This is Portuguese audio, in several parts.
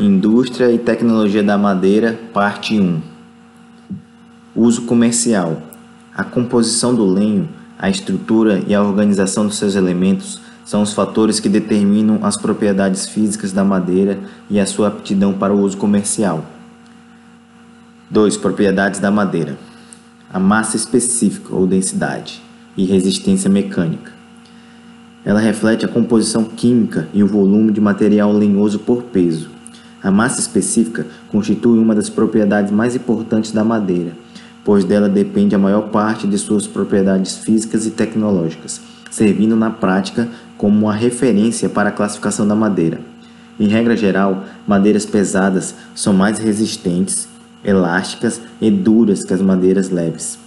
Indústria e Tecnologia da Madeira, Parte 1 Uso comercial. A composição do lenho, a estrutura e a organização dos seus elementos são os fatores que determinam as propriedades físicas da madeira e a sua aptidão para o uso comercial. 2. Propriedades da madeira: a massa específica ou densidade e resistência mecânica. Ela reflete a composição química e o volume de material lenhoso por peso. A massa específica constitui uma das propriedades mais importantes da madeira, pois dela depende a maior parte de suas propriedades físicas e tecnológicas, servindo na prática como uma referência para a classificação da madeira. Em regra geral, madeiras pesadas são mais resistentes, elásticas e duras que as madeiras leves.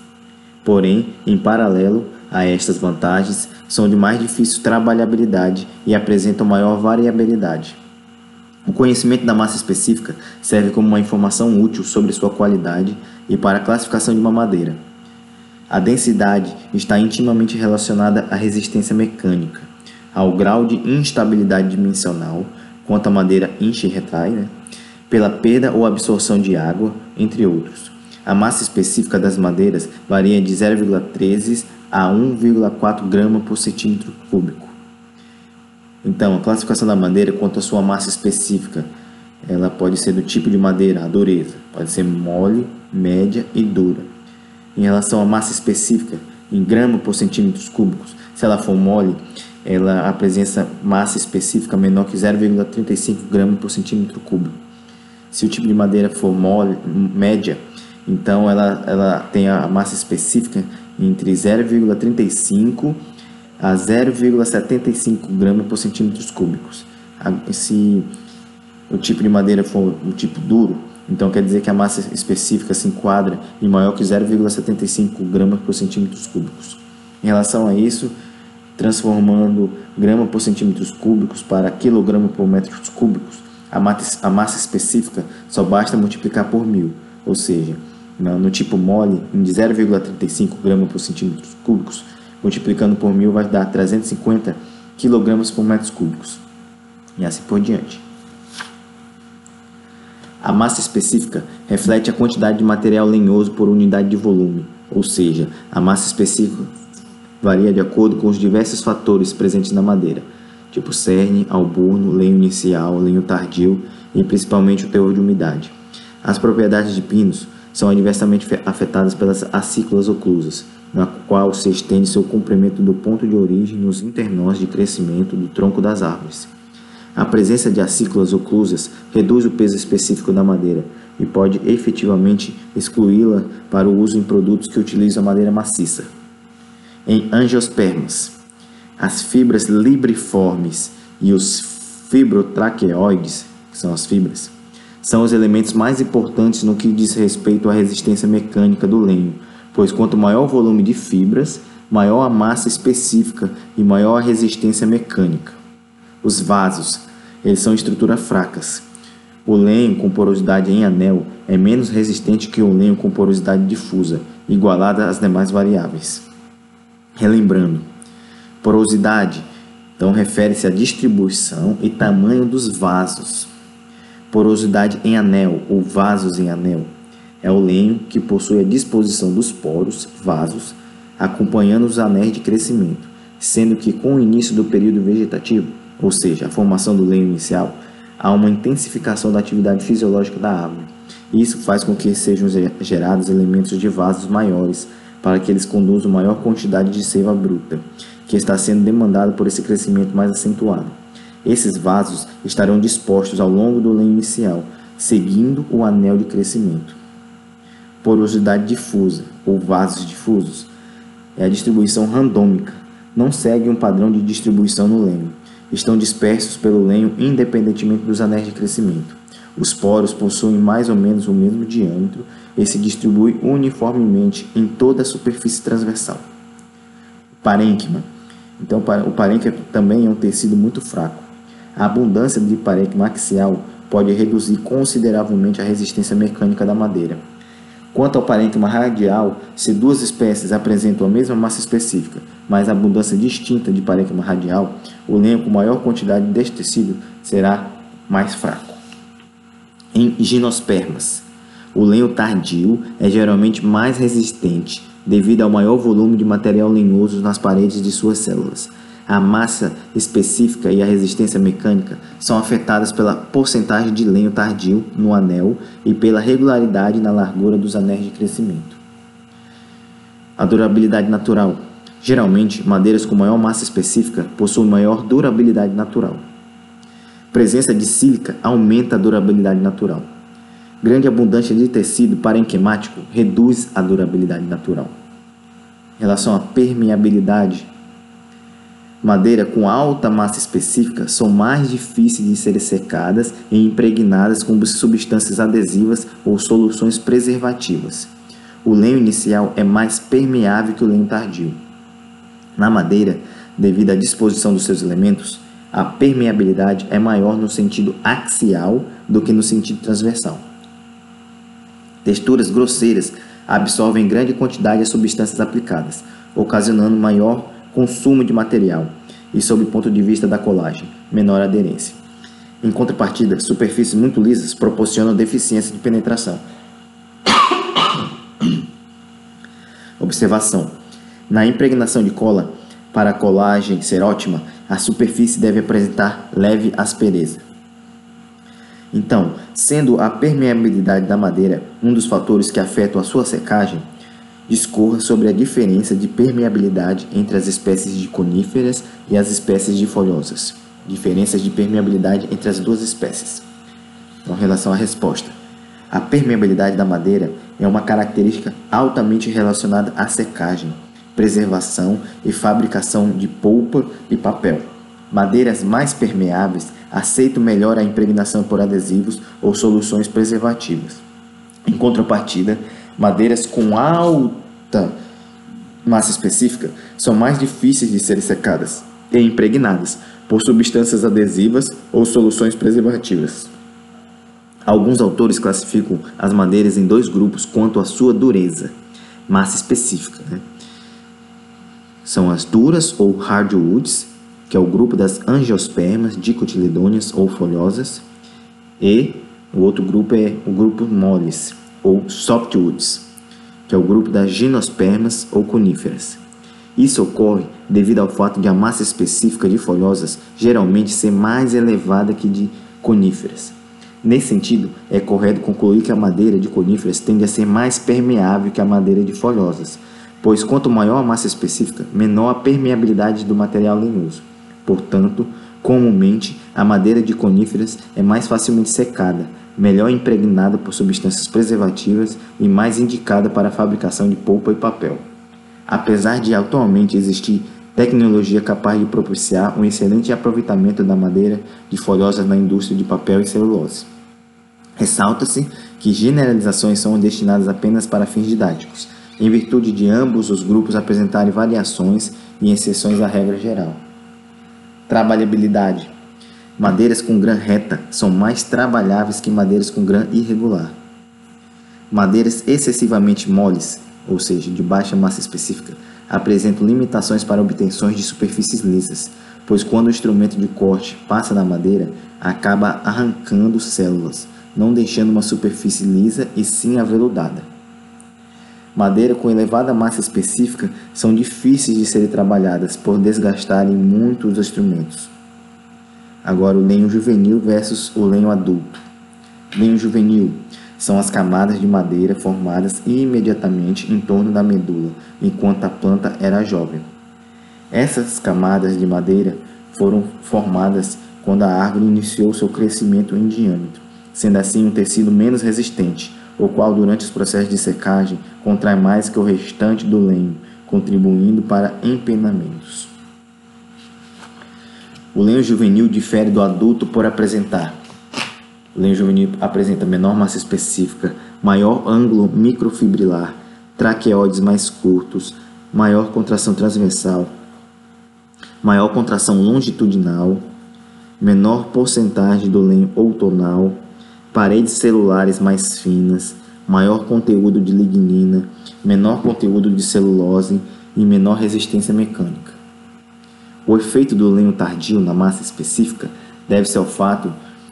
Porém, em paralelo a estas vantagens, são de mais difícil trabalhabilidade e apresentam maior variabilidade. O conhecimento da massa específica serve como uma informação útil sobre sua qualidade e para a classificação de uma madeira. A densidade está intimamente relacionada à resistência mecânica, ao grau de instabilidade dimensional, quanto a madeira enche e retrai, né? pela perda ou absorção de água, entre outros. A massa específica das madeiras varia de 0,13 a 1,4 grama por centímetro cúbico. Então, a classificação da madeira quanto à sua massa específica, ela pode ser do tipo de madeira, a dureza, pode ser mole, média e dura. Em relação à massa específica, em grama por centímetros cúbicos, se ela for mole, ela apresenta massa específica menor que 0,35 gramas por centímetro cúbico. Se o tipo de madeira for mole, média, então ela, ela tem a massa específica entre 0,35 a 0,75 gramas por centímetros cúbicos. Se o tipo de madeira for o tipo duro, então quer dizer que a massa específica se enquadra em maior que 0,75 gramas por centímetros cúbicos. Em relação a isso, transformando grama por centímetros cúbicos para quilograma por metros cúbicos, a massa, a massa específica só basta multiplicar por mil, ou seja, no tipo mole, de 0,35 gramas por centímetros cúbicos, multiplicando por mil vai dar 350 kg por metros cúbicos. E assim por diante. A massa específica reflete a quantidade de material lenhoso por unidade de volume, ou seja, a massa específica varia de acordo com os diversos fatores presentes na madeira, tipo cerne, alburno, lenho inicial, lenho tardio e principalmente o teor de umidade. As propriedades de pinos são adversamente afetadas pelas acículas oclusas, na qual se estende seu comprimento do ponto de origem nos internós de crescimento do tronco das árvores. A presença de acículas oclusas reduz o peso específico da madeira e pode efetivamente excluí-la para o uso em produtos que utilizam a madeira maciça. Em angiospermas, as fibras libriformes e os fibrotraqueoides, que são as fibras, são os elementos mais importantes no que diz respeito à resistência mecânica do lenho, pois quanto maior o volume de fibras, maior a massa específica e maior a resistência mecânica. Os vasos, eles são estruturas fracas. O lenho com porosidade em anel é menos resistente que o lenho com porosidade difusa, igualada às demais variáveis. Relembrando, porosidade então refere-se à distribuição e tamanho dos vasos. Porosidade em anel ou vasos em anel é o lenho que possui a disposição dos poros, vasos, acompanhando os anéis de crescimento, sendo que com o início do período vegetativo, ou seja, a formação do lenho inicial, há uma intensificação da atividade fisiológica da árvore. Isso faz com que sejam gerados elementos de vasos maiores para que eles conduzam maior quantidade de seiva bruta, que está sendo demandada por esse crescimento mais acentuado. Esses vasos estarão dispostos ao longo do lenho inicial, seguindo o anel de crescimento. Porosidade difusa, ou vasos difusos, é a distribuição randômica, não segue um padrão de distribuição no lenho. Estão dispersos pelo lenho independentemente dos anéis de crescimento. Os poros possuem mais ou menos o mesmo diâmetro e se distribuem uniformemente em toda a superfície transversal. Parênquima. Então, o parênquima também é um tecido muito fraco. A abundância de parênquima axial pode reduzir consideravelmente a resistência mecânica da madeira. Quanto ao parênquima radial, se duas espécies apresentam a mesma massa específica, mas abundância distinta de parênquima radial, o lenho com maior quantidade deste tecido será mais fraco. em ginospermas. O lenho tardio é geralmente mais resistente devido ao maior volume de material lenhoso nas paredes de suas células. A massa específica e a resistência mecânica são afetadas pela porcentagem de lenho tardio no anel e pela regularidade na largura dos anéis de crescimento. A durabilidade natural. Geralmente, madeiras com maior massa específica possuem maior durabilidade natural. Presença de sílica aumenta a durabilidade natural. Grande abundância de tecido parenquimático reduz a durabilidade natural. Em relação à permeabilidade, madeira com alta massa específica são mais difíceis de serem secadas e impregnadas com substâncias adesivas ou soluções preservativas. O lenho inicial é mais permeável que o lenho tardio. Na madeira, devido à disposição dos seus elementos, a permeabilidade é maior no sentido axial do que no sentido transversal. Texturas grosseiras absorvem grande quantidade de substâncias aplicadas, ocasionando maior consumo de material e, sob o ponto de vista da colagem, menor aderência. Em contrapartida, superfícies muito lisas proporcionam deficiência de penetração. Observação: Na impregnação de cola, para a colagem ser ótima, a superfície deve apresentar leve aspereza. Então, sendo a permeabilidade da madeira um dos fatores que afetam a sua secagem, discorra sobre a diferença de permeabilidade entre as espécies de coníferas e as espécies de folhosas. Diferenças de permeabilidade entre as duas espécies. Com relação à resposta, a permeabilidade da madeira é uma característica altamente relacionada à secagem, preservação e fabricação de polpa e papel. Madeiras mais permeáveis aceitam melhor a impregnação por adesivos ou soluções preservativas. Em contrapartida, madeiras com alta massa específica são mais difíceis de serem secadas e impregnadas por substâncias adesivas ou soluções preservativas. Alguns autores classificam as madeiras em dois grupos quanto à sua dureza, massa específica. Né? São as duras ou hardwoods que é o grupo das angiospermas dicotiledôneas ou folhosas, e o outro grupo é o grupo moles ou softwoods, que é o grupo das ginospermas ou coníferas. Isso ocorre devido ao fato de a massa específica de folhosas geralmente ser mais elevada que de coníferas. Nesse sentido, é correto concluir que a madeira de coníferas tende a ser mais permeável que a madeira de folhosas, pois quanto maior a massa específica, menor a permeabilidade do material lenhoso. Portanto, comumente, a madeira de coníferas é mais facilmente secada, melhor impregnada por substâncias preservativas e mais indicada para a fabricação de polpa e papel. Apesar de atualmente existir tecnologia capaz de propiciar um excelente aproveitamento da madeira de folhosas na indústria de papel e celulose. Ressalta-se que generalizações são destinadas apenas para fins didáticos, em virtude de ambos os grupos apresentarem variações e exceções à regra geral. Trabalhabilidade. Madeiras com grã reta são mais trabalháveis que madeiras com grã irregular. Madeiras excessivamente moles, ou seja, de baixa massa específica, apresentam limitações para obtenções de superfícies lisas, pois quando o instrumento de corte passa na madeira, acaba arrancando células, não deixando uma superfície lisa e sim aveludada. Madeira com elevada massa específica são difíceis de serem trabalhadas por desgastarem muito os instrumentos. Agora, o lenho juvenil versus o lenho adulto. Lenho juvenil são as camadas de madeira formadas imediatamente em torno da medula, enquanto a planta era jovem. Essas camadas de madeira foram formadas quando a árvore iniciou seu crescimento em diâmetro, sendo assim um tecido menos resistente, o qual durante os processos de secagem contrai mais que o restante do lenho, contribuindo para empenamentos. O lenho juvenil difere do adulto por apresentar. O lenho juvenil apresenta menor massa específica, maior ângulo microfibrilar, traqueoides mais curtos, maior contração transversal, maior contração longitudinal, menor porcentagem do lenho outonal, paredes celulares mais finas, maior conteúdo de lignina, menor conteúdo de celulose e menor resistência mecânica. O efeito do lenho tardio na massa específica deve-se ao fato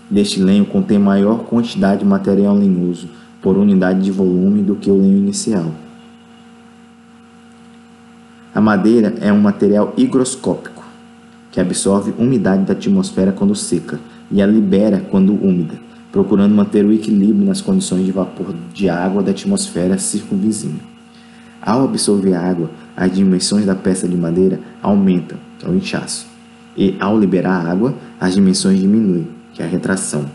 deste lenho contém maior quantidade de material lenhoso por unidade de volume do que o lenho inicial. A madeira é um material higroscópico, que absorve umidade da atmosfera quando seca e a libera quando úmida, procurando manter o equilíbrio nas condições de vapor de água da atmosfera circunvizinha. Ao absorver água, as dimensões da peça de madeira aumentam, que é o inchaço, e ao liberar água, as dimensões diminuem, que é a retração.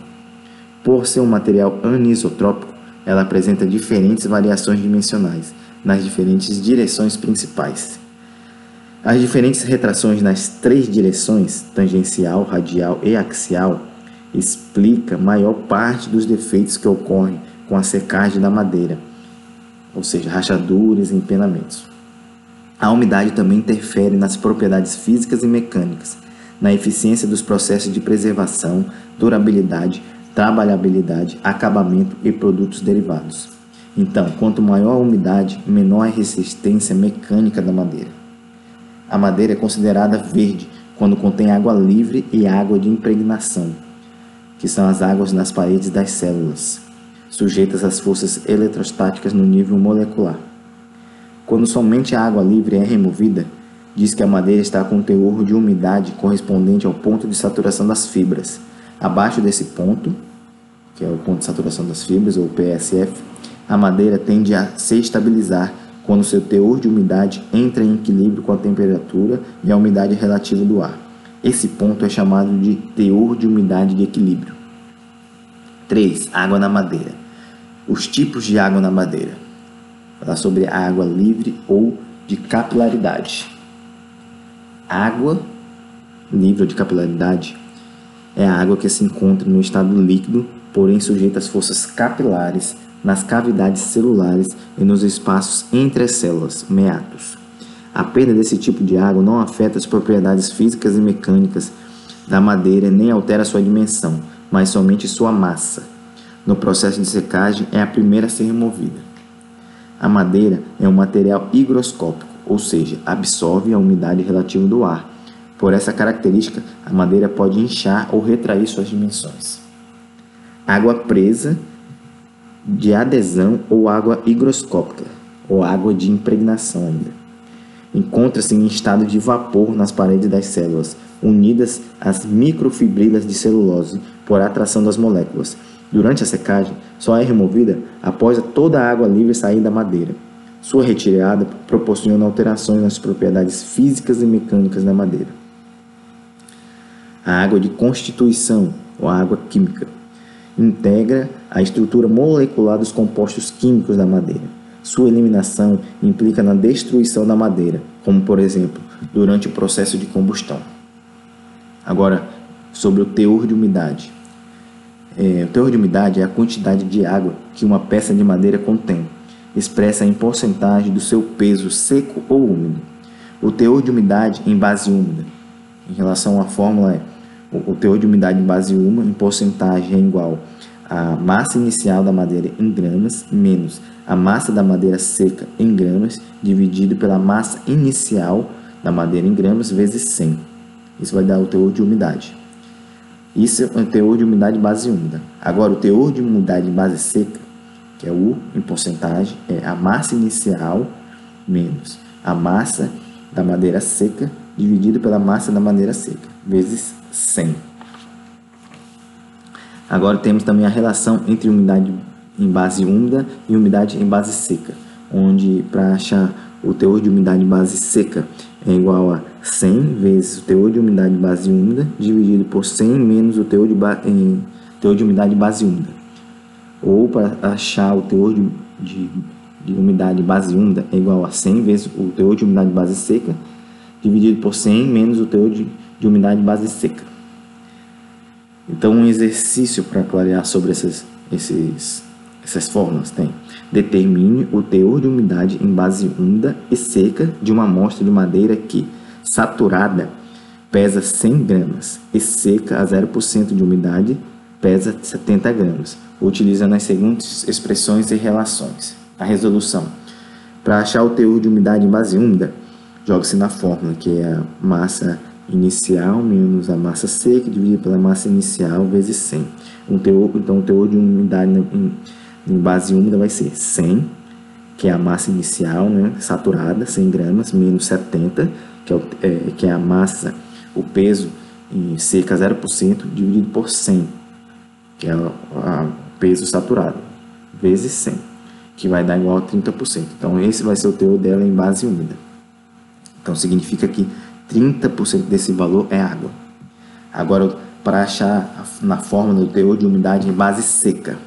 Por ser um material anisotrópico, ela apresenta diferentes variações dimensionais nas diferentes direções principais. As diferentes retrações nas três direções, tangencial, radial e axial, explica maior parte dos defeitos que ocorrem com a secagem da madeira, ou seja, rachaduras e empenamentos. A umidade também interfere nas propriedades físicas e mecânicas, na eficiência dos processos de preservação, durabilidade, trabalhabilidade, acabamento e produtos derivados. Então, quanto maior a umidade, menor a resistência mecânica da madeira. A madeira é considerada verde quando contém água livre e água de impregnação, que são as águas nas paredes das células, sujeitas às forças eletrostáticas no nível molecular. Quando somente a água livre é removida, diz que a madeira está com teor de umidade correspondente ao ponto de saturação das fibras. Abaixo desse ponto, que é o ponto de saturação das fibras, ou PSF, a madeira tende a se estabilizar quando seu teor de umidade entra em equilíbrio com a temperatura e a umidade relativa do ar. Esse ponto é chamado de teor de umidade de equilíbrio. 3. Água na madeira. Os tipos de água na madeira. Falar sobre a água livre ou de capilaridade. Água livre ou de capilaridade é a água que se encontra no estado líquido, porém sujeita às forças capilares nas cavidades celulares e nos espaços entre as células, meatos. A perda desse tipo de água não afeta as propriedades físicas e mecânicas da madeira nem altera sua dimensão, mas somente sua massa. No processo de secagem, é a primeira a ser removida. A madeira é um material higroscópico, ou seja, absorve a umidade relativa do ar. Por essa característica, a madeira pode inchar ou retrair suas dimensões. Água presa de adesão ou água higroscópica, ou água de impregnação ainda. Encontra-se em estado de vapor nas paredes das células, unidas às microfibrilas de celulose por atração das moléculas. Durante a secagem, só é removida após toda a água livre sair da madeira. Sua retirada proporciona alterações nas propriedades físicas e mecânicas da madeira. A água de constituição, ou água química, integra a estrutura molecular dos compostos químicos da madeira. Sua eliminação implica na destruição da madeira, como por exemplo, durante o processo de combustão. Agora, sobre o teor de umidade. É, o teor de umidade é a quantidade de água que uma peça de madeira contém, expressa em porcentagem do seu peso seco ou úmido. O teor de umidade em base úmida, em relação à fórmula, é o teor de umidade em base úmida em porcentagem é igual a massa inicial da madeira em gramas menos a massa da madeira seca em gramas dividido pela massa inicial da madeira em gramas vezes 100. Isso vai dar o teor de umidade. Isso é o teor de umidade base úmida. Agora, o teor de umidade base seca, que é U em porcentagem, é a massa inicial menos a massa da madeira seca dividido pela massa da madeira seca, vezes 100. Agora temos também a relação entre umidade em base úmida e umidade em base seca, onde para achar o teor de umidade em base seca é igual a 100 vezes o teor de umidade base úmida dividido por 100 menos o teor de, em, teor de umidade base úmida. Ou para achar o teor de, de, de umidade base úmida é igual a 100 vezes o teor de umidade base seca dividido por 100 menos o teor de, de umidade base seca. Então, um exercício para clarear sobre esses, esses, essas fórmulas tem: determine o teor de umidade em base úmida e seca de uma amostra de madeira que, saturada, pesa 100 gramas e seca a 0% de umidade pesa 70 gramas, utilizando as seguintes expressões e relações. A resolução. Para achar o teor de umidade em base úmida, joga-se na fórmula, que é a massa inicial menos a massa seca dividido pela massa inicial vezes 100. Um teor, então, o teor de umidade em, em base úmida vai ser 100, que é a massa inicial, né, saturada, 100 gramas, menos 70, que é, o, é, que é a massa, o peso em seca 0%, dividido por 100, que é o peso saturado, vezes 100, que vai dar igual a 30%. Então, esse vai ser o teor dela em base úmida. Então, significa que 30% desse valor é água. Agora, para achar na fórmula do teor de umidade em base seca.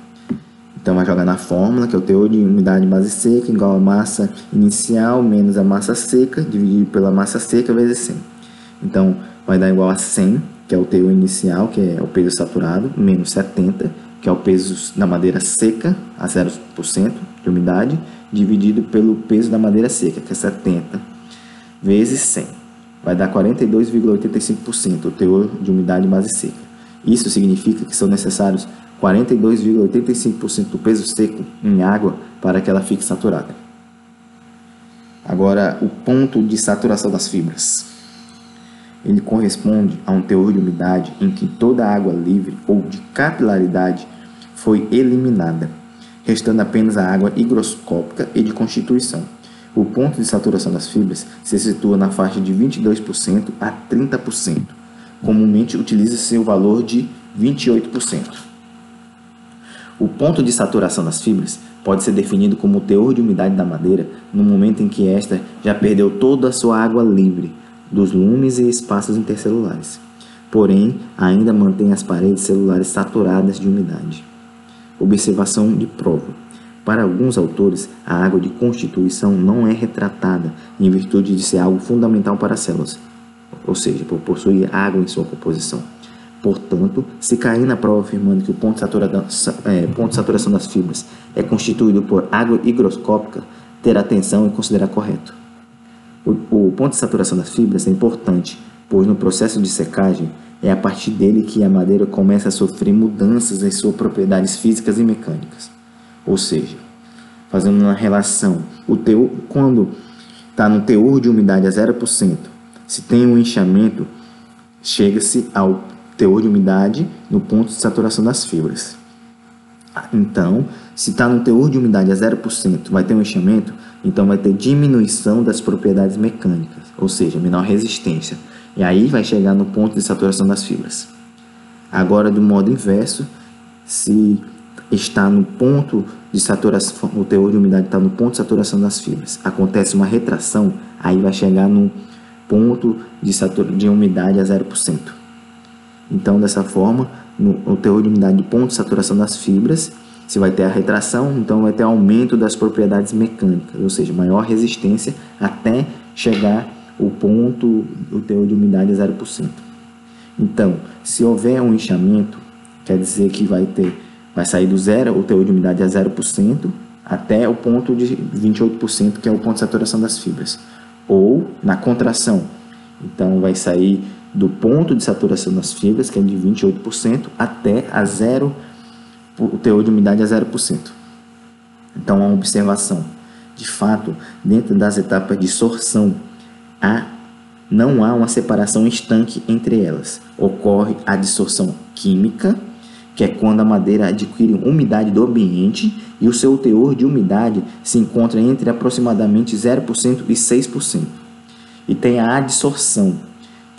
Então, vai jogar na fórmula, que é o teor de umidade base seca, igual a massa inicial menos a massa seca, dividido pela massa seca vezes 100. Então, vai dar igual a 100, que é o teor inicial, que é o peso saturado, menos 70, que é o peso da madeira seca, a 0% de umidade, dividido pelo peso da madeira seca, que é 70, vezes 100 vai dar 42,85% o teor de umidade base seca. Isso significa que são necessários 42,85% do peso seco em água para que ela fique saturada. Agora, o ponto de saturação das fibras. Ele corresponde a um teor de umidade em que toda a água livre ou de capilaridade foi eliminada, restando apenas a água higroscópica e de constituição. O ponto de saturação das fibras se situa na faixa de 22% a 30%. Comumente utiliza-se o valor de 28%. O ponto de saturação das fibras pode ser definido como o teor de umidade da madeira no momento em que esta já perdeu toda a sua água livre dos lumes e espaços intercelulares, porém ainda mantém as paredes celulares saturadas de umidade. Observação de prova. Para alguns autores, a água de constituição não é retratada em virtude de ser algo fundamental para as células, ou seja, por possuir água em sua composição. Portanto, se cair na prova afirmando que o ponto de, saturação, é, ponto de saturação das fibras é constituído por água higroscópica, ter atenção e considerar correto. O, o ponto de saturação das fibras é importante, pois no processo de secagem é a partir dele que a madeira começa a sofrer mudanças em suas propriedades físicas e mecânicas. Ou seja, fazendo uma relação, o teor, quando está no teor de umidade a 0%, se tem um inchamento, chega-se ao teor de umidade no ponto de saturação das fibras. Então, se está no teor de umidade a 0%, vai ter um inchamento, então vai ter diminuição das propriedades mecânicas, ou seja, menor resistência. E aí vai chegar no ponto de saturação das fibras. Agora, do modo inverso, se está no ponto de saturação, o teor de umidade está no ponto de saturação das fibras. Acontece uma retração, aí vai chegar no ponto de, de umidade a 0%. Então, dessa forma, no, o teor de umidade do ponto de saturação das fibras, se vai ter a retração, então vai ter aumento das propriedades mecânicas, ou seja, maior resistência até chegar o ponto do teor de umidade a 0%. Então, se houver um inchamento, quer dizer que vai ter vai sair do zero, o teor de umidade a 0%, até o ponto de 28%, que é o ponto de saturação das fibras. Ou na contração, então vai sair do ponto de saturação das fibras, que é de 28%, até a zero, o teor de umidade a 0%. Então, uma observação. De fato, dentro das etapas de sorção, há, não há uma separação estanque entre elas. Ocorre a dissorção química, que é quando a madeira adquire umidade do ambiente e o seu teor de umidade se encontra entre aproximadamente 0% e 6%. E tem a adsorção,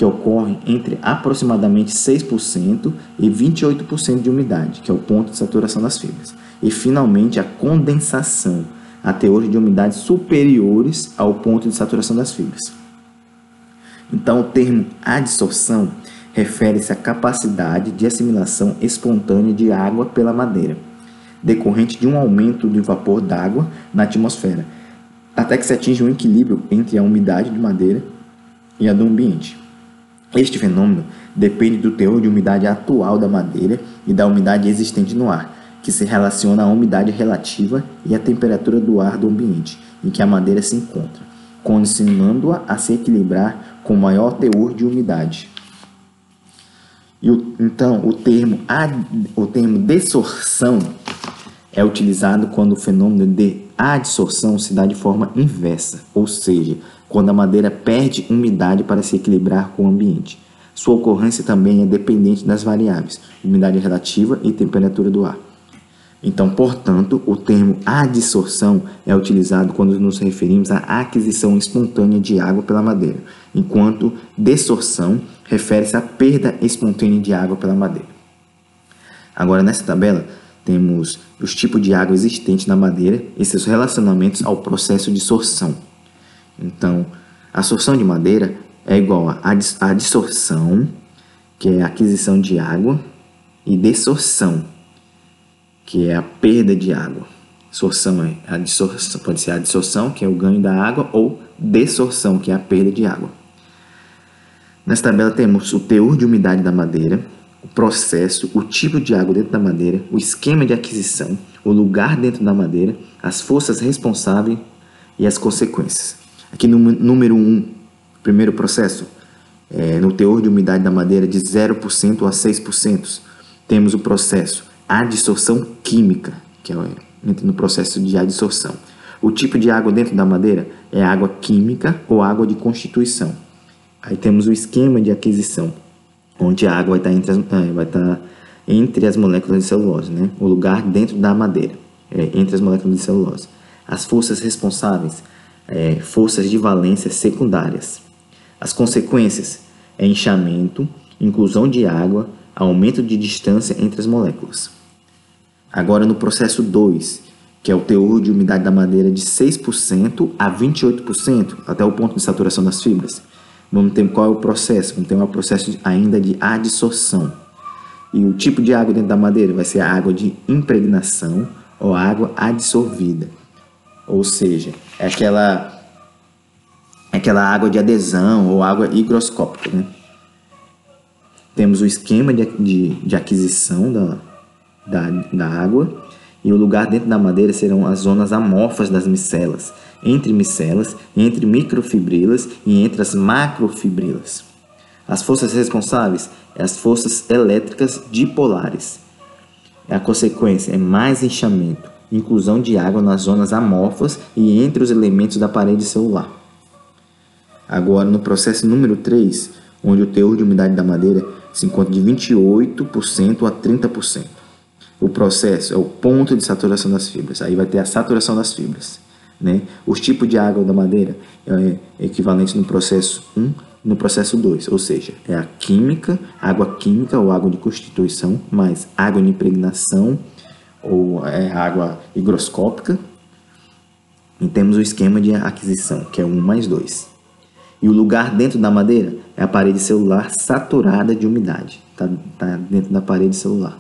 que ocorre entre aproximadamente 6% e 28% de umidade, que é o ponto de saturação das fibras. E finalmente a condensação, a teores de umidade superiores ao ponto de saturação das fibras. Então o termo adsorção refere-se à capacidade de assimilação espontânea de água pela madeira, decorrente de um aumento do vapor d'água na atmosfera, até que se atinja um equilíbrio entre a umidade de madeira e a do ambiente. Este fenômeno depende do teor de umidade atual da madeira e da umidade existente no ar, que se relaciona à umidade relativa e à temperatura do ar do ambiente em que a madeira se encontra, condicionando-a a se equilibrar com maior teor de umidade. E o, então, o termo, ad, o termo dessorção é utilizado quando o fenômeno de adsorção se dá de forma inversa, ou seja, quando a madeira perde umidade para se equilibrar com o ambiente. Sua ocorrência também é dependente das variáveis umidade relativa e temperatura do ar. Então, portanto, o termo adsorção é utilizado quando nos referimos à aquisição espontânea de água pela madeira, enquanto dessorção refere-se à perda espontânea de água pela madeira. Agora, nessa tabela, temos os tipos de água existentes na madeira e seus relacionamentos ao processo de sorção. Então, a sorção de madeira é igual a adsorção, que é a aquisição de água, e dessorção, que é a perda de água. Sorção é a dissorção, pode ser a dissorção, que é o ganho da água, ou dessorção, que é a perda de água. Nessa tabela temos o teor de umidade da madeira, o processo, o tipo de água dentro da madeira, o esquema de aquisição, o lugar dentro da madeira, as forças responsáveis e as consequências. Aqui no número 1, um, primeiro processo, é, no teor de umidade da madeira de 0% a 6%, temos o processo adsorção química, que é no processo de adsorção. O tipo de água dentro da madeira é água química ou água de constituição. Aí temos o esquema de aquisição, onde a água vai estar entre as, é, vai estar entre as moléculas de celulose, né? o lugar dentro da madeira, é, entre as moléculas de celulose. As forças responsáveis, é, forças de valência secundárias. As consequências é inchamento, inclusão de água, aumento de distância entre as moléculas. Agora no processo 2, que é o teor de umidade da madeira de 6% a 28%, até o ponto de saturação das fibras. Vamos ter qual é o processo? Vamos ter um processo ainda de adsorção. E o tipo de água dentro da madeira vai ser a água de impregnação ou água adsorvida. Ou seja, é aquela, é aquela água de adesão ou água higroscópica. Né? Temos o esquema de, de, de aquisição da, da, da água e o lugar dentro da madeira serão as zonas amorfas das micelas, entre micelas, entre microfibrilas e entre as macrofibrilas. As forças responsáveis é as forças elétricas dipolares. A consequência é mais inchamento, inclusão de água nas zonas amorfas e entre os elementos da parede celular. Agora, no processo número 3, onde o teor de umidade da madeira se encontra de 28% a 30%. O processo é o ponto de saturação das fibras. Aí vai ter a saturação das fibras. Né? Os tipos de água da madeira é equivalente no processo 1 no processo 2, ou seja, é a química, água química ou água de constituição, mais água de impregnação ou é, água higroscópica. E temos o esquema de aquisição, que é 1 mais 2. E o lugar dentro da madeira é a parede celular saturada de umidade. Está tá dentro da parede celular.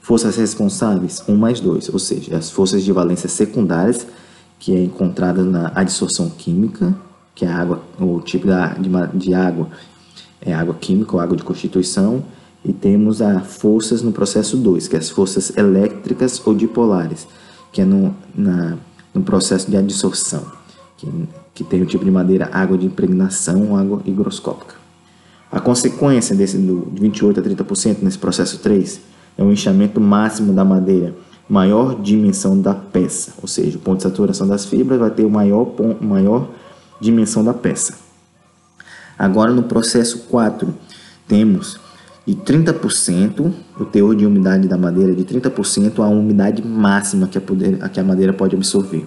Forças responsáveis, 1 mais 2, ou seja, as forças de valência secundárias, que é encontrada na adsorção química, que é água, o tipo de, de água é água química ou água de constituição, e temos as forças no processo 2, que é as forças elétricas ou dipolares, que é no, na, no processo de adsorção, que que tem o tipo de madeira água de impregnação ou água higroscópica. A consequência desse do 28 a 30% nesse processo 3 é o inchamento máximo da madeira, maior dimensão da peça, ou seja, o ponto de saturação das fibras vai ter o maior, ponto, maior dimensão da peça. Agora no processo 4 temos de 30%, o teor de umidade da madeira de 30% a umidade máxima que a, poder, a que a madeira pode absorver.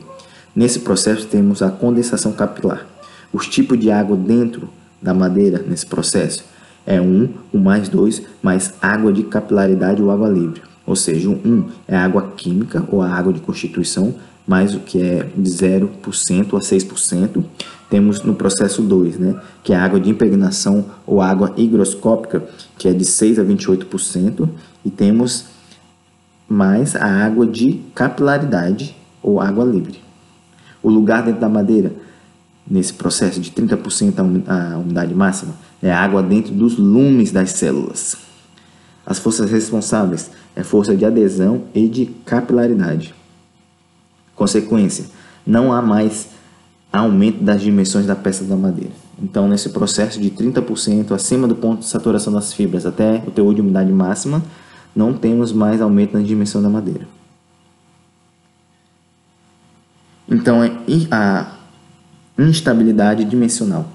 Nesse processo temos a condensação capilar. Os tipos de água dentro da madeira nesse processo é 1, um, 1 um mais 2, mais água de capilaridade ou água livre. Ou seja, o 1 um é água química ou a água de constituição, mais o que é de 0% a 6%. Temos no processo 2, né, que é a água de impregnação ou água higroscópica, que é de 6 a 28%. E temos mais a água de capilaridade ou água livre. O lugar dentro da madeira, nesse processo de 30% a umidade máxima, é a água dentro dos lumes das células. As forças responsáveis é força de adesão e de capilaridade. Consequência, não há mais aumento das dimensões da peça da madeira. Então, nesse processo de 30% acima do ponto de saturação das fibras até o teor de umidade máxima, não temos mais aumento na dimensão da madeira. Então, é, a, instabilidade dimensional.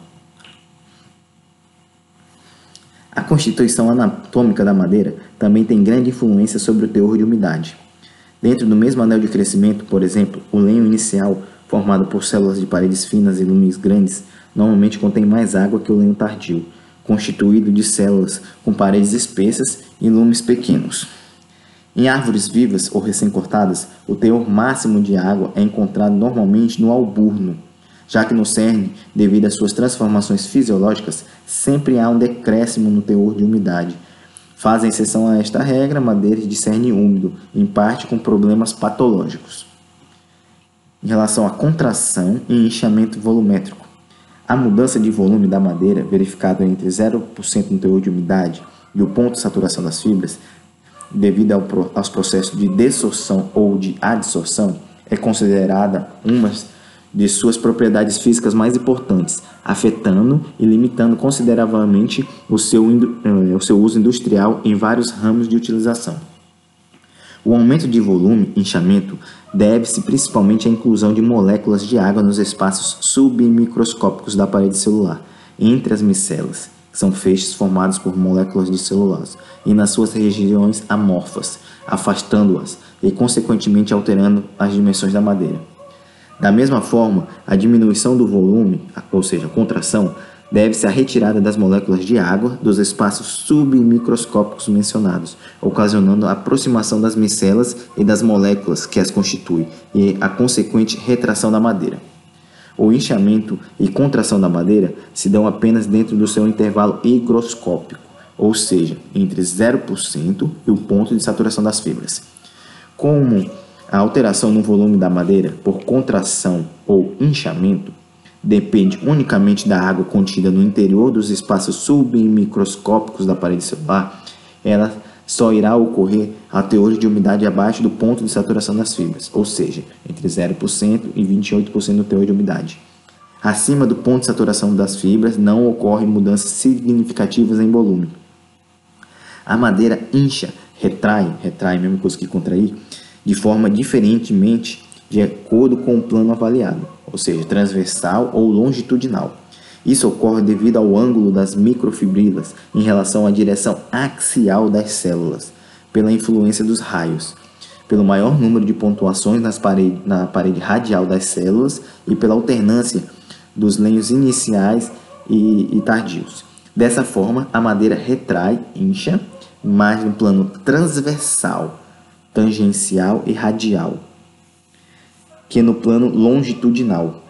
A constituição anatômica da madeira também tem grande influência sobre o teor de umidade. Dentro do mesmo anel de crescimento, por exemplo, o lenho inicial, formado por células de paredes finas e lumes grandes, normalmente contém mais água que o lenho tardio, constituído de células com paredes espessas e lumes pequenos. Em árvores vivas ou recém-cortadas, o teor máximo de água é encontrado normalmente no alburno, já que no cerne, devido às suas transformações fisiológicas, sempre há um decréscimo no teor de umidade. Fazem exceção a esta regra madeiras de cerne úmido, em parte com problemas patológicos. Em relação à contração e inchamento volumétrico, a mudança de volume da madeira, verificada entre 0% no teor de umidade e o ponto de saturação das fibras, devido ao, aos processos de dessorção ou de adsorção, é considerada uma de suas propriedades físicas mais importantes, afetando e limitando consideravelmente o seu, eh, o seu uso industrial em vários ramos de utilização. O aumento de volume, inchamento, deve-se principalmente à inclusão de moléculas de água nos espaços submicroscópicos da parede celular, entre as micelas, que são feixes formados por moléculas de celulose, e nas suas regiões amorfas, afastando-as e, consequentemente, alterando as dimensões da madeira. Da mesma forma, a diminuição do volume, ou seja, contração, deve-se à retirada das moléculas de água dos espaços submicroscópicos mencionados, ocasionando a aproximação das micelas e das moléculas que as constituem e a consequente retração da madeira. O inchamento e contração da madeira se dão apenas dentro do seu intervalo higroscópico, ou seja, entre 0% e o ponto de saturação das fibras. Como a alteração no volume da madeira por contração ou inchamento depende unicamente da água contida no interior dos espaços submicroscópicos da parede celular, ela só irá ocorrer a teores de umidade abaixo do ponto de saturação das fibras, ou seja, entre 0% e 28% do teor de umidade. Acima do ponto de saturação das fibras não ocorrem mudanças significativas em volume. A madeira incha, retrai, retrai, mesma coisa que contrair, de forma diferentemente de acordo com o plano avaliado, ou seja, transversal ou longitudinal. Isso ocorre devido ao ângulo das microfibrilas em relação à direção axial das células, pela influência dos raios, pelo maior número de pontuações nas parede, na parede radial das células e pela alternância dos lenhos iniciais e, e tardios. Dessa forma, a madeira retrai, incha, mais no plano transversal, tangencial e radial, que no plano longitudinal.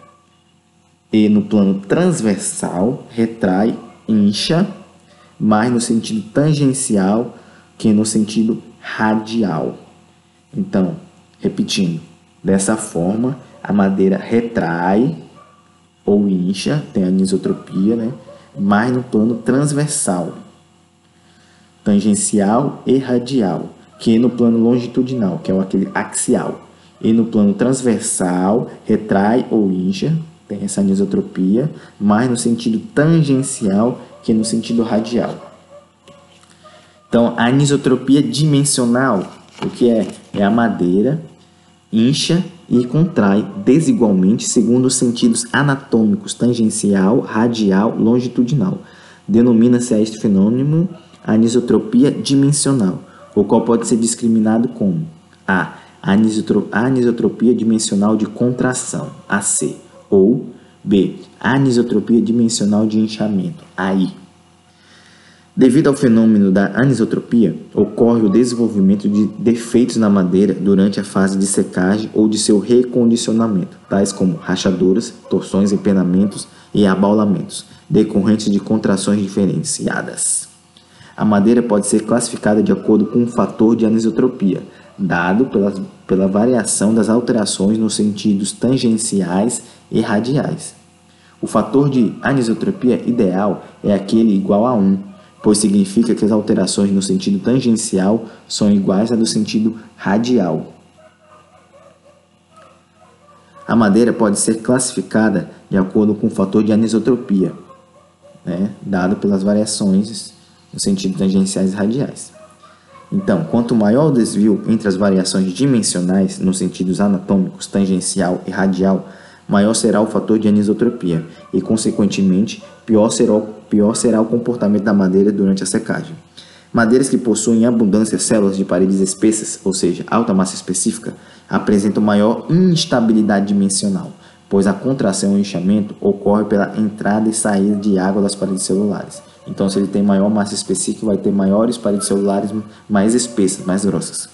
E no plano transversal, retrai, incha, mais no sentido tangencial que no sentido radial. Então, repetindo, dessa forma, a madeira retrai ou incha, tem a anisotropia, né? mais no plano transversal, tangencial e radial que no plano longitudinal, que é aquele axial, e no plano transversal, retrai ou incha, tem essa anisotropia, mais no sentido tangencial que no sentido radial. Então, a anisotropia dimensional, o que é? É a madeira incha e contrai desigualmente segundo os sentidos anatômicos tangencial, radial, longitudinal. Denomina-se a este fenômeno anisotropia dimensional o qual pode ser discriminado como A. Anisotropia dimensional de contração, AC, ou B. Anisotropia dimensional de inchamento, AI. Devido ao fenômeno da anisotropia, ocorre o desenvolvimento de defeitos na madeira durante a fase de secagem ou de seu recondicionamento, tais como rachaduras, torções, empenamentos e abaulamentos, decorrentes de contrações diferenciadas. A madeira pode ser classificada de acordo com um fator de anisotropia, dado pela, pela variação das alterações nos sentidos tangenciais e radiais. O fator de anisotropia ideal é aquele igual a 1, pois significa que as alterações no sentido tangencial são iguais à do sentido radial. A madeira pode ser classificada de acordo com o fator de anisotropia, né, dado pelas variações no sentido tangenciais e radiais. Então, quanto maior o desvio entre as variações dimensionais nos sentidos anatômicos, tangencial e radial, maior será o fator de anisotropia e, consequentemente, pior será, pior será o comportamento da madeira durante a secagem. Madeiras que possuem em abundância células de paredes espessas, ou seja, alta massa específica, apresentam maior instabilidade dimensional, pois a contração e inchamento ocorre pela entrada e saída de água das paredes celulares. Então, se ele tem maior massa específica, vai ter maiores paredes celulares mais espessas, mais grossas.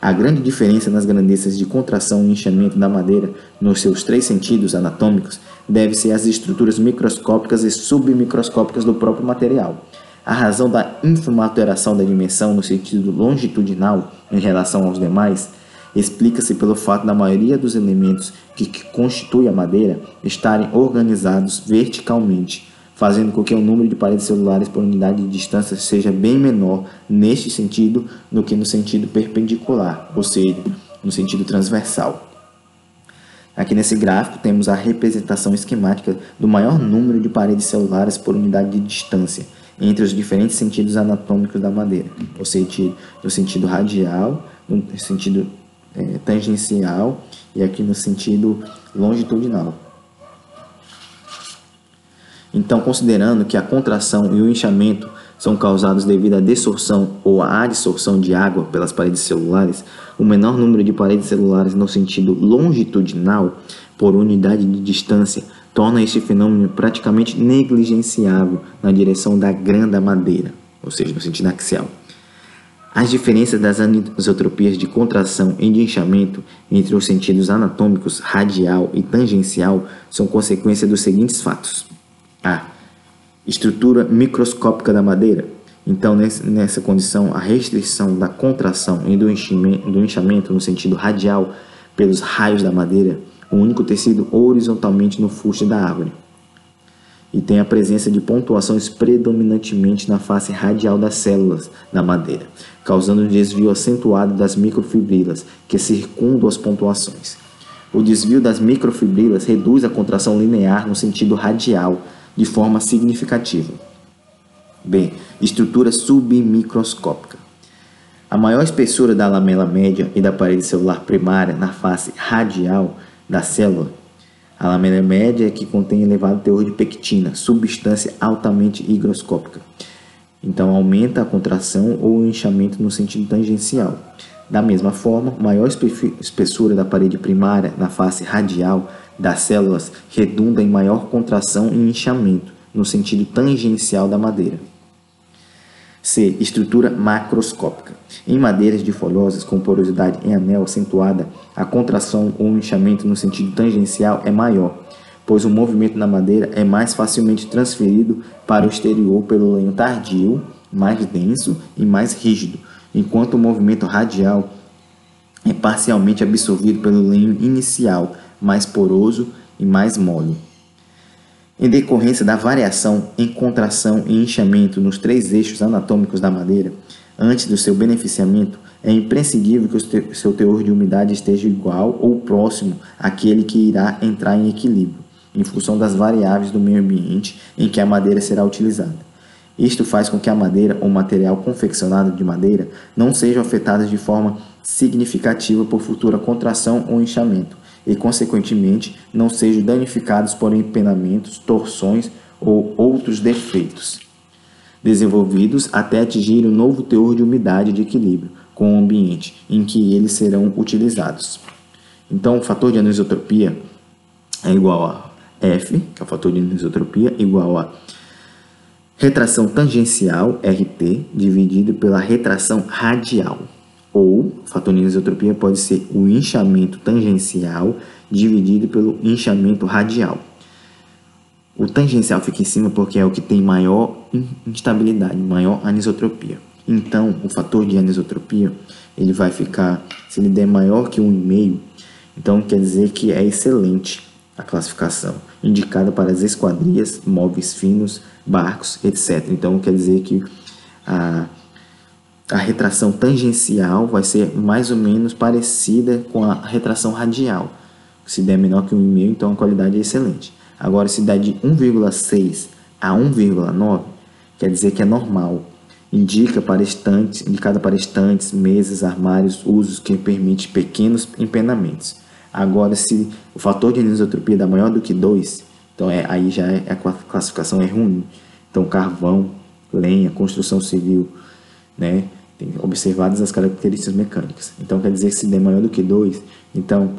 A grande diferença nas grandezas de contração e inchamento da madeira nos seus três sentidos anatômicos deve-se às estruturas microscópicas e submicroscópicas do próprio material. A razão da ínfima alteração da dimensão no sentido longitudinal em relação aos demais explica-se pelo fato da maioria dos elementos que, que constituem a madeira estarem organizados verticalmente, fazendo com que o número de paredes celulares por unidade de distância seja bem menor neste sentido do que no sentido perpendicular, ou seja, no sentido transversal. Aqui nesse gráfico temos a representação esquemática do maior número de paredes celulares por unidade de distância, entre os diferentes sentidos anatômicos da madeira, ou seja, no sentido radial, no sentido é, tangencial e aqui no sentido longitudinal. Então, considerando que a contração e o inchamento são causados devido à desorção ou à adsorção de água pelas paredes celulares, o menor número de paredes celulares no sentido longitudinal por unidade de distância torna este fenômeno praticamente negligenciável na direção da grande madeira, ou seja, no sentido axial. As diferenças das anisotropias de contração e de inchamento entre os sentidos anatômicos radial e tangencial são consequência dos seguintes fatos. A. Estrutura microscópica da madeira. Então, nessa condição, a restrição da contração e do inchamento no sentido radial pelos raios da madeira o único tecido horizontalmente no fuste da árvore. E tem a presença de pontuações predominantemente na face radial das células da madeira, causando um desvio acentuado das microfibrilas que circundam as pontuações. O desvio das microfibrilas reduz a contração linear no sentido radial de forma significativa. B. Estrutura submicroscópica. A maior espessura da lamela média e da parede celular primária na face radial da célula. A lamela média é que contém elevado teor de pectina, substância altamente higroscópica. Então aumenta a contração ou o inchamento no sentido tangencial. Da mesma forma, maior espessura da parede primária na face radial das células redunda em maior contração e inchamento no sentido tangencial da madeira. C. Estrutura macroscópica. Em madeiras de folhosas com porosidade em anel acentuada, a contração ou inchamento no sentido tangencial é maior, pois o movimento na madeira é mais facilmente transferido para o exterior pelo lenho tardio, mais denso e mais rígido, enquanto o movimento radial é parcialmente absorvido pelo lenho inicial, mais poroso e mais mole. Em decorrência da variação em contração e inchamento nos três eixos anatômicos da madeira, antes do seu beneficiamento, é imprescindível que o seu teor de umidade esteja igual ou próximo àquele que irá entrar em equilíbrio, em função das variáveis do meio ambiente em que a madeira será utilizada. Isto faz com que a madeira ou material confeccionado de madeira não sejam afetados de forma significativa por futura contração ou inchamento, e, consequentemente, não sejam danificados por empenamentos, torções ou outros defeitos, desenvolvidos até atingir um novo teor de umidade de equilíbrio com o ambiente em que eles serão utilizados. Então, o fator de anisotropia é igual a F, que é o fator de anisotropia, igual a retração tangencial, RT, dividido pela retração radial. Ou, fator de anisotropia pode ser o inchamento tangencial dividido pelo inchamento radial. O tangencial fica em cima porque é o que tem maior instabilidade, maior anisotropia. Então, o fator de anisotropia, ele vai ficar, se ele der maior que 1,5, então quer dizer que é excelente a classificação, indicada para as esquadrias, móveis finos, barcos, etc. Então, quer dizer que a, a retração tangencial vai ser mais ou menos parecida com a retração radial. Se der menor que 1,5, então a qualidade é excelente. Agora, se der de 1,6 a 1,9, quer dizer que é normal indica para estantes, indicada para estantes, mesas, armários, usos que permite pequenos empenamentos. Agora, se o fator de anisotropia dá maior do que 2, então é, aí já é, a classificação é ruim. Então, carvão, lenha, construção civil, né? Observadas as características mecânicas. Então, quer dizer que se der maior do que 2, então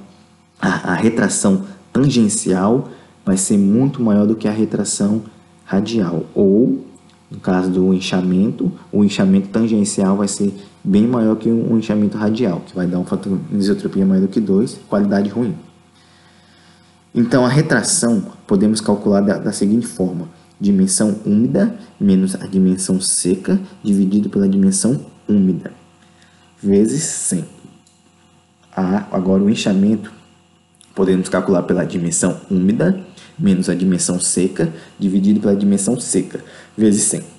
a, a retração tangencial vai ser muito maior do que a retração radial. Ou, no caso do inchamento, o inchamento tangencial vai ser bem maior que um inchamento radial, que vai dar um fator de isotropia maior do que 2, qualidade ruim. Então, a retração podemos calcular da, da seguinte forma: dimensão úmida menos a dimensão seca dividido pela dimensão úmida, vezes 100. Ah, agora, o inchamento podemos calcular pela dimensão úmida menos a dimensão seca dividido pela dimensão seca, vezes 100.